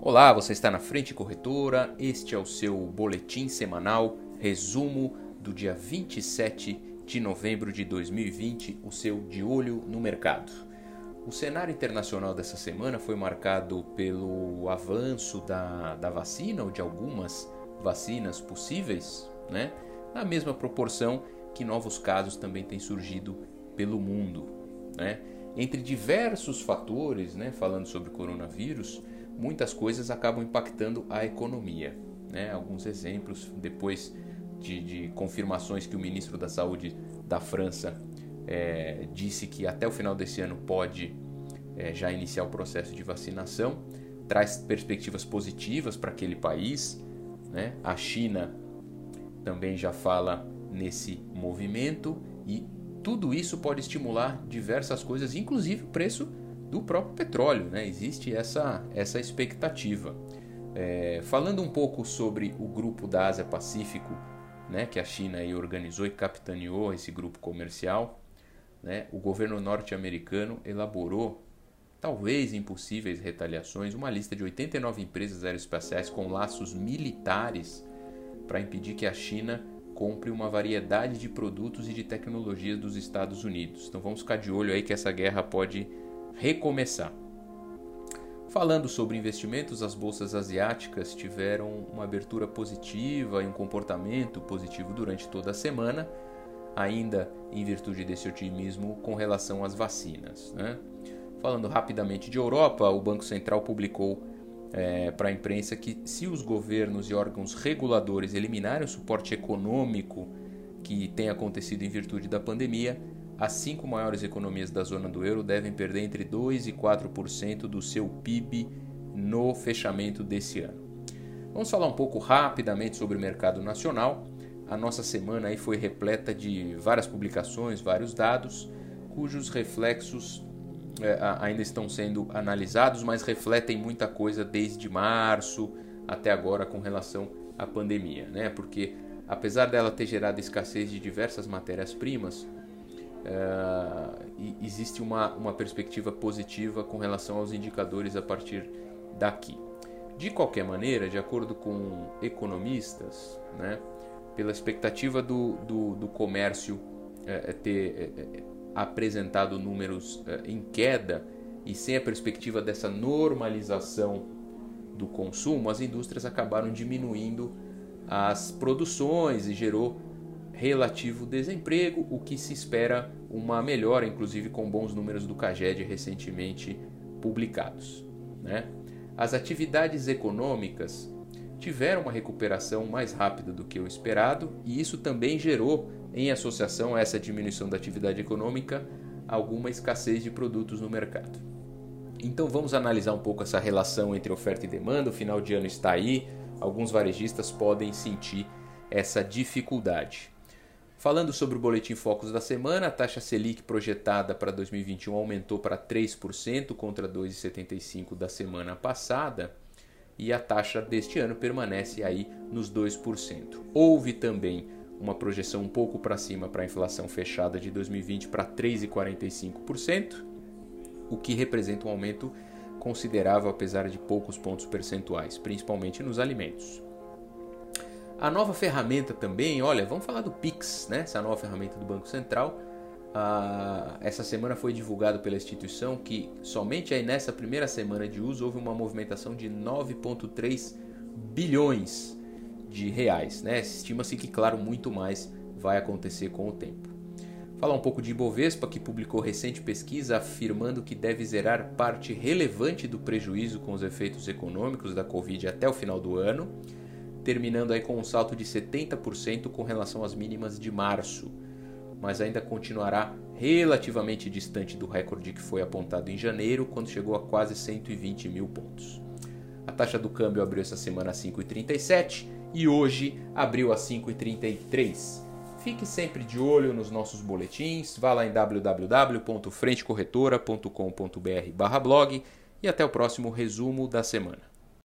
Olá, você está na Frente Corretora. Este é o seu boletim semanal, resumo do dia 27 de novembro de 2020, o seu de olho no mercado. O cenário internacional dessa semana foi marcado pelo avanço da, da vacina ou de algumas vacinas possíveis, né? na mesma proporção que novos casos também têm surgido pelo mundo. Né? Entre diversos fatores, né, falando sobre coronavírus, muitas coisas acabam impactando a economia. Né? Alguns exemplos, depois de, de, confirmações que o ministro da Saúde da França é, disse que até o final desse ano pode é, já iniciar o processo de vacinação, traz perspectivas positivas para aquele país. Né? A China também já fala nesse movimento e tudo isso pode estimular diversas coisas, inclusive o preço do próprio petróleo. Né? Existe essa, essa expectativa. É, falando um pouco sobre o grupo da Ásia Pacífico, né, que a China organizou e capitaneou esse grupo comercial, né, o governo norte-americano elaborou, talvez impossíveis retaliações, uma lista de 89 empresas aeroespaciais com laços militares para impedir que a China compre uma variedade de produtos e de tecnologias dos Estados Unidos. Então vamos ficar de olho aí que essa guerra pode recomeçar. Falando sobre investimentos, as bolsas asiáticas tiveram uma abertura positiva e um comportamento positivo durante toda a semana, ainda em virtude desse otimismo com relação às vacinas. Né? Falando rapidamente de Europa, o Banco Central publicou é, para a imprensa que, se os governos e órgãos reguladores eliminarem o suporte econômico que tem acontecido em virtude da pandemia, as cinco maiores economias da zona do euro devem perder entre 2% e 4% do seu PIB no fechamento desse ano. Vamos falar um pouco rapidamente sobre o mercado nacional. A nossa semana aí foi repleta de várias publicações, vários dados, cujos reflexos é, ainda estão sendo analisados, mas refletem muita coisa desde março até agora com relação à pandemia, né? Porque apesar dela ter gerado escassez de diversas matérias-primas, uh, existe uma, uma perspectiva positiva com relação aos indicadores a partir daqui. De qualquer maneira, de acordo com economistas, né, pela expectativa do, do, do comércio é, ter é, apresentado números é, em queda e sem a perspectiva dessa normalização do consumo, as indústrias acabaram diminuindo as produções e gerou relativo desemprego, o que se espera uma melhora, inclusive com bons números do CAGED recentemente publicados. Né? As atividades econômicas tiveram uma recuperação mais rápida do que o esperado e isso também gerou, em associação a essa diminuição da atividade econômica, alguma escassez de produtos no mercado. Então vamos analisar um pouco essa relação entre oferta e demanda. O final de ano está aí, alguns varejistas podem sentir essa dificuldade. Falando sobre o boletim Focos da semana, a taxa Selic projetada para 2021 aumentou para 3% contra 2,75% da semana passada e a taxa deste ano permanece aí nos 2%. Houve também uma projeção um pouco para cima para a inflação fechada de 2020 para 3,45%, o que representa um aumento considerável apesar de poucos pontos percentuais, principalmente nos alimentos. A nova ferramenta também, olha, vamos falar do Pix, né? Essa nova ferramenta do Banco Central. Ah, essa semana foi divulgado pela instituição que somente aí nessa primeira semana de uso houve uma movimentação de 9,3 bilhões de reais. Né? Estima-se que, claro, muito mais vai acontecer com o tempo. Falar um pouco de Ibovespa, que publicou recente pesquisa afirmando que deve zerar parte relevante do prejuízo com os efeitos econômicos da Covid até o final do ano terminando aí com um salto de 70% com relação às mínimas de março, mas ainda continuará relativamente distante do recorde que foi apontado em janeiro, quando chegou a quase 120 mil pontos. A taxa do câmbio abriu essa semana a 5,37 e hoje abriu a 5,33. Fique sempre de olho nos nossos boletins, vá lá em www.frentecorretora.com.br/blog e até o próximo resumo da semana.